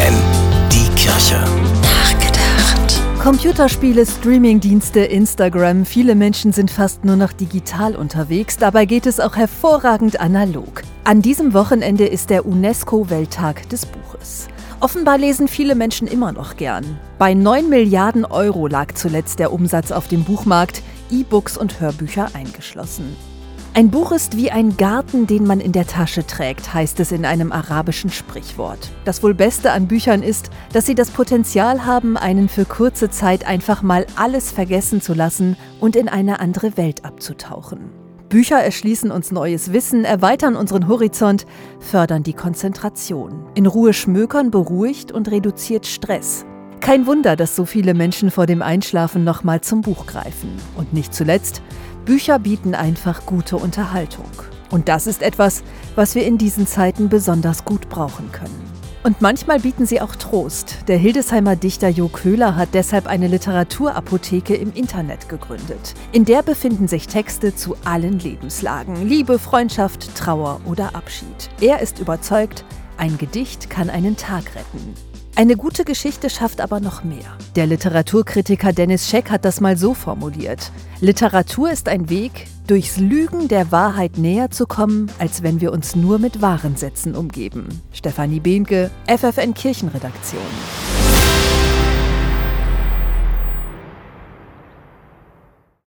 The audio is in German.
FFN, die Kirche. Nachgedacht. Computerspiele, Streamingdienste, Instagram. Viele Menschen sind fast nur noch digital unterwegs. Dabei geht es auch hervorragend analog. An diesem Wochenende ist der UNESCO-Welttag des Buches. Offenbar lesen viele Menschen immer noch gern. Bei 9 Milliarden Euro lag zuletzt der Umsatz auf dem Buchmarkt, E-Books und Hörbücher eingeschlossen. Ein Buch ist wie ein Garten, den man in der Tasche trägt, heißt es in einem arabischen Sprichwort. Das wohl Beste an Büchern ist, dass sie das Potenzial haben, einen für kurze Zeit einfach mal alles vergessen zu lassen und in eine andere Welt abzutauchen. Bücher erschließen uns neues Wissen, erweitern unseren Horizont, fördern die Konzentration. In Ruhe schmökern beruhigt und reduziert Stress. Kein Wunder, dass so viele Menschen vor dem Einschlafen nochmal zum Buch greifen. Und nicht zuletzt, Bücher bieten einfach gute Unterhaltung. Und das ist etwas, was wir in diesen Zeiten besonders gut brauchen können. Und manchmal bieten sie auch Trost. Der Hildesheimer Dichter Jo Köhler hat deshalb eine Literaturapotheke im Internet gegründet. In der befinden sich Texte zu allen Lebenslagen. Liebe, Freundschaft, Trauer oder Abschied. Er ist überzeugt, ein Gedicht kann einen Tag retten. Eine gute Geschichte schafft aber noch mehr. Der Literaturkritiker Dennis Scheck hat das mal so formuliert. Literatur ist ein Weg, durchs Lügen der Wahrheit näher zu kommen, als wenn wir uns nur mit wahren Sätzen umgeben. Stefanie Behnke, FFN Kirchenredaktion.